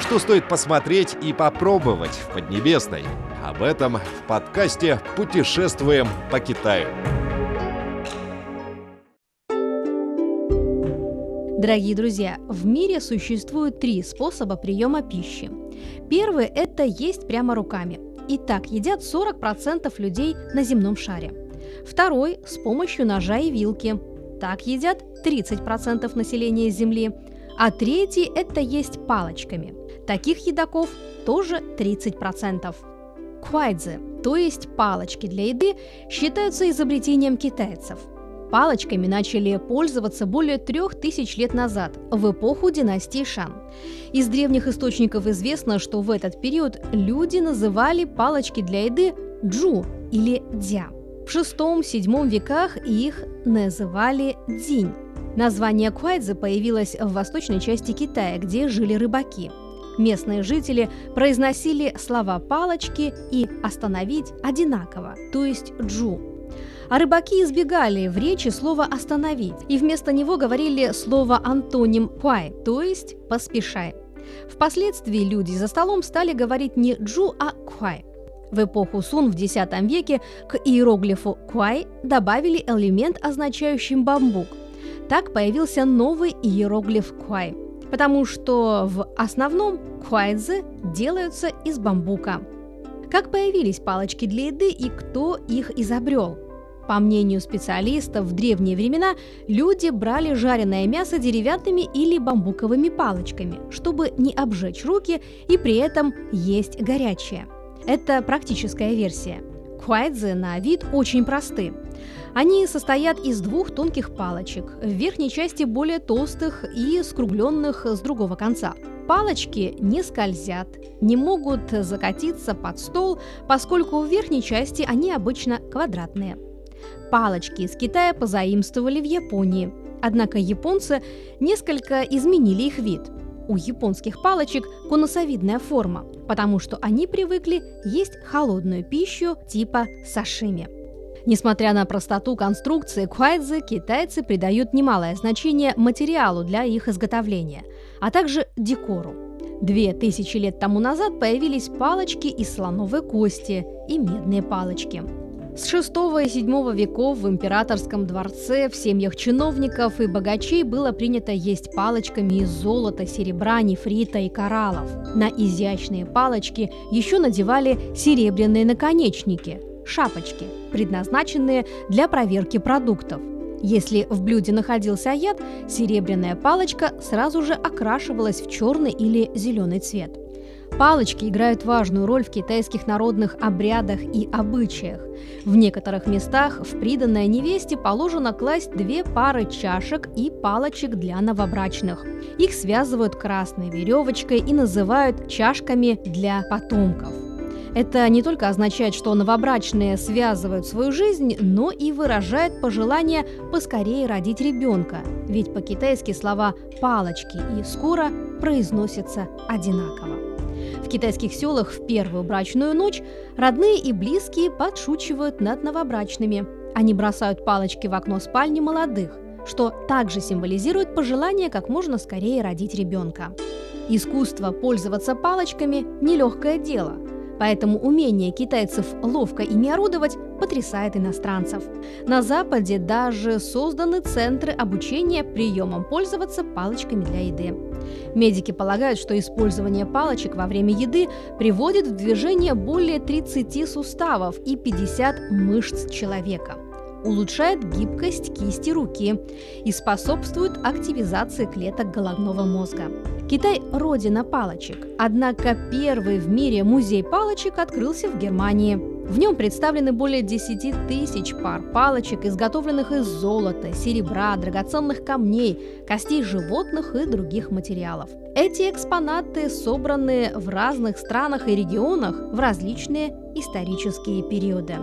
Что стоит посмотреть и попробовать в Поднебесной? Об этом в подкасте «Путешествуем по Китаю». Дорогие друзья, в мире существует три способа приема пищи. Первый – это есть прямо руками. И так едят 40% людей на земном шаре. Второй – с помощью ножа и вилки. Так едят 30% населения Земли. А третий – это есть палочками. Таких едоков тоже 30%. Куайдзе, то есть палочки для еды, считаются изобретением китайцев – Палочками начали пользоваться более трех тысяч лет назад, в эпоху династии Шан. Из древних источников известно, что в этот период люди называли палочки для еды джу или дя. В VI-VII веках их называли дзинь. Название куайдзе появилось в восточной части Китая, где жили рыбаки. Местные жители произносили слова «палочки» и «остановить» одинаково, то есть «джу», а рыбаки избегали в речи слова «остановить» и вместо него говорили слово антоним «пуай», то есть «поспешай». Впоследствии люди за столом стали говорить не «джу», а «куай». В эпоху Сун в X веке к иероглифу «куай» добавили элемент, означающий бамбук. Так появился новый иероглиф «куай», потому что в основном куайдзы делаются из бамбука. Как появились палочки для еды и кто их изобрел – по мнению специалистов, в древние времена люди брали жареное мясо деревянными или бамбуковыми палочками, чтобы не обжечь руки и при этом есть горячее. Это практическая версия. Куайдзе на вид очень просты. Они состоят из двух тонких палочек, в верхней части более толстых и скругленных с другого конца. Палочки не скользят, не могут закатиться под стол, поскольку в верхней части они обычно квадратные – Палочки из Китая позаимствовали в Японии, однако японцы несколько изменили их вид. У японских палочек конусовидная форма, потому что они привыкли есть холодную пищу типа сашими. Несмотря на простоту конструкции куайдзы, китайцы придают немалое значение материалу для их изготовления, а также декору. Две тысячи лет тому назад появились палочки из слоновой кости и медные палочки – с VI и VII веков в императорском дворце в семьях чиновников и богачей было принято есть палочками из золота, серебра, нефрита и кораллов. На изящные палочки еще надевали серебряные наконечники – шапочки, предназначенные для проверки продуктов. Если в блюде находился яд, серебряная палочка сразу же окрашивалась в черный или зеленый цвет. Палочки играют важную роль в китайских народных обрядах и обычаях. В некоторых местах в приданной невесте положено класть две пары чашек и палочек для новобрачных. Их связывают красной веревочкой и называют чашками для потомков. Это не только означает, что новобрачные связывают свою жизнь, но и выражает пожелание поскорее родить ребенка, ведь по-китайски слова «палочки» и «скоро» произносятся одинаково. В китайских селах в первую брачную ночь родные и близкие подшучивают над новобрачными. Они бросают палочки в окно спальни молодых, что также символизирует пожелание как можно скорее родить ребенка. Искусство пользоваться палочками – нелегкое дело – Поэтому умение китайцев ловко ими орудовать потрясает иностранцев. На Западе даже созданы центры обучения приемам пользоваться палочками для еды. Медики полагают, что использование палочек во время еды приводит в движение более 30 суставов и 50 мышц человека улучшает гибкость кисти руки и способствует активизации клеток головного мозга. Китай – родина палочек, однако первый в мире музей палочек открылся в Германии. В нем представлены более 10 тысяч пар палочек, изготовленных из золота, серебра, драгоценных камней, костей животных и других материалов. Эти экспонаты собраны в разных странах и регионах в различные исторические периоды.